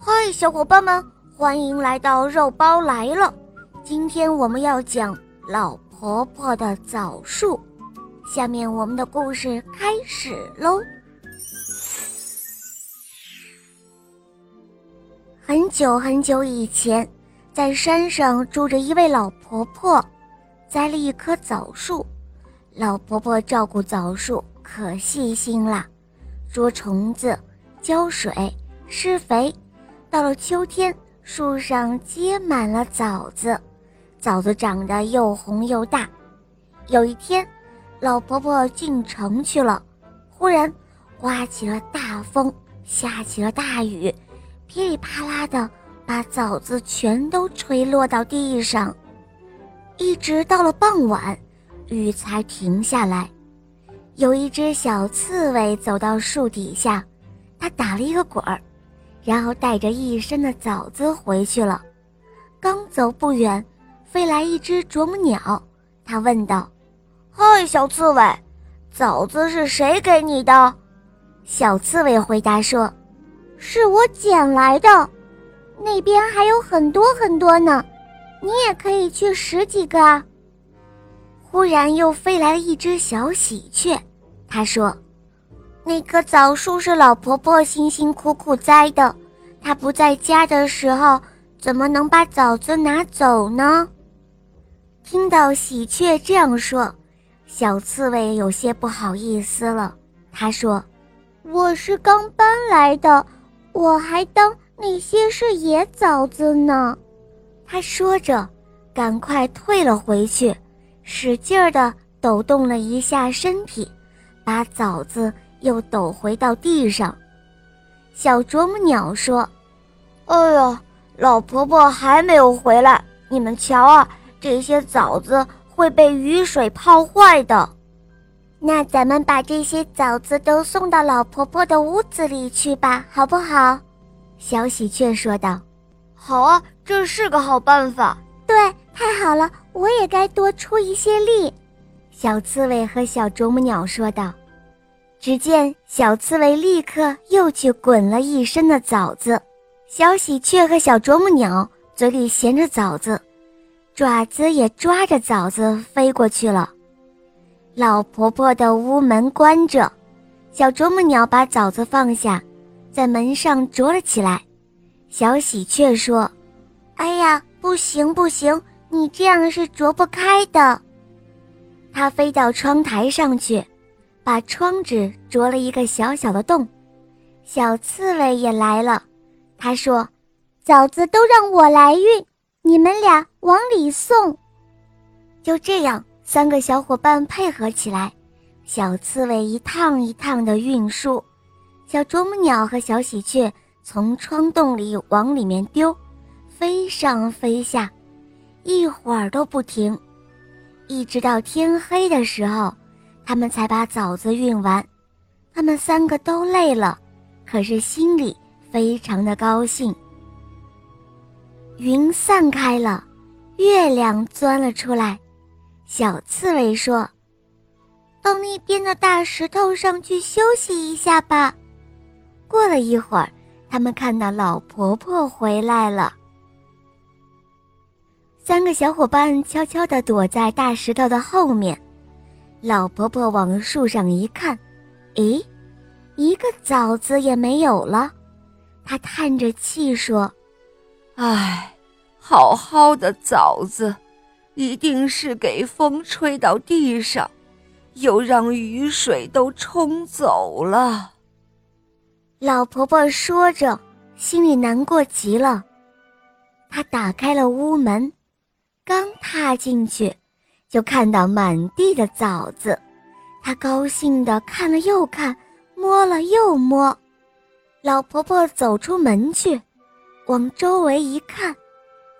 嗨，小伙伴们，欢迎来到肉包来了。今天我们要讲老婆婆的枣树。下面我们的故事开始喽。很久很久以前，在山上住着一位老婆婆，栽了一棵枣树。老婆婆照顾枣树可细心了，捉虫子、浇水、施肥。到了秋天，树上结满了枣子，枣子长得又红又大。有一天，老婆婆进城去了，忽然刮起了大风，下起了大雨，噼里啪啦的把枣子全都吹落到地上。一直到了傍晚，雨才停下来。有一只小刺猬走到树底下，它打了一个滚儿。然后带着一身的枣子回去了。刚走不远，飞来一只啄木鸟。他问道：“嗨，小刺猬，枣子是谁给你的？”小刺猬回答说：“是我捡来的。那边还有很多很多呢，你也可以去拾几个啊。”忽然又飞来了一只小喜鹊。他说。那棵枣树是老婆婆辛辛苦苦栽的，她不在家的时候，怎么能把枣子拿走呢？听到喜鹊这样说，小刺猬有些不好意思了。他说：“我是刚搬来的，我还当那些是野枣子呢。”他说着，赶快退了回去，使劲儿地抖动了一下身体，把枣子。又抖回到地上，小啄木鸟说：“哎呀，老婆婆还没有回来，你们瞧啊，这些枣子会被雨水泡坏的。那咱们把这些枣子都送到老婆婆的屋子里去吧，好不好？”小喜鹊说道：“好啊，这是个好办法。”对，太好了，我也该多出一些力。”小刺猬和小啄木鸟说道。只见小刺猬立刻又去滚了一身的枣子，小喜鹊和小啄木鸟嘴里衔着枣子，爪子也抓着枣子飞过去了。老婆婆的屋门关着，小啄木鸟把枣子放下，在门上啄了起来。小喜鹊说：“哎呀，不行不行，你这样是啄不开的。”它飞到窗台上去。把窗纸啄了一个小小的洞，小刺猬也来了。他说：“枣子都让我来运，你们俩往里送。”就这样，三个小伙伴配合起来，小刺猬一趟一趟的运输，小啄木鸟和小喜鹊从窗洞里往里面丢，飞上飞下，一会儿都不停，一直到天黑的时候。他们才把枣子运完，他们三个都累了，可是心里非常的高兴。云散开了，月亮钻了出来。小刺猬说：“到那边的大石头上去休息一下吧。”过了一会儿，他们看到老婆婆回来了。三个小伙伴悄悄地躲在大石头的后面。老婆婆往树上一看，咦，一个枣子也没有了。她叹着气说：“唉，好好的枣子，一定是给风吹到地上，又让雨水都冲走了。”老婆婆说着，心里难过极了。她打开了屋门，刚踏进去。就看到满地的枣子，他高兴地看了又看，摸了又摸。老婆婆走出门去，往周围一看，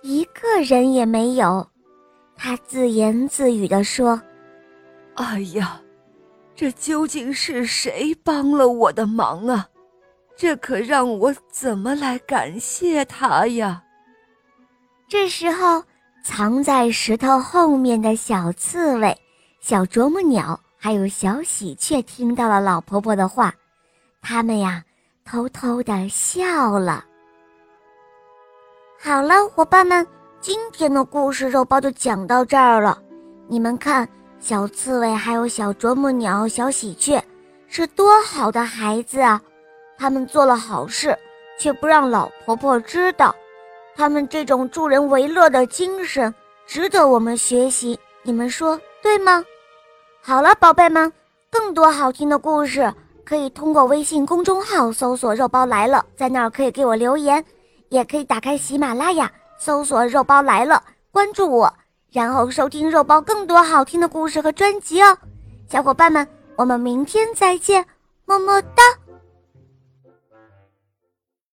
一个人也没有。她自言自语地说：“哎呀，这究竟是谁帮了我的忙啊？这可让我怎么来感谢他呀？”这时候。藏在石头后面的小刺猬、小啄木鸟还有小喜鹊听到了老婆婆的话，他们呀偷偷的笑了。好了，伙伴们，今天的故事肉包就讲到这儿了。你们看，小刺猬还有小啄木鸟、小喜鹊，是多好的孩子啊！他们做了好事，却不让老婆婆知道。他们这种助人为乐的精神，值得我们学习。你们说对吗？好了，宝贝们，更多好听的故事可以通过微信公众号搜索“肉包来了”，在那儿可以给我留言。也可以打开喜马拉雅，搜索“肉包来了”，关注我，然后收听肉包更多好听的故事和专辑哦。小伙伴们，我们明天再见，么么哒。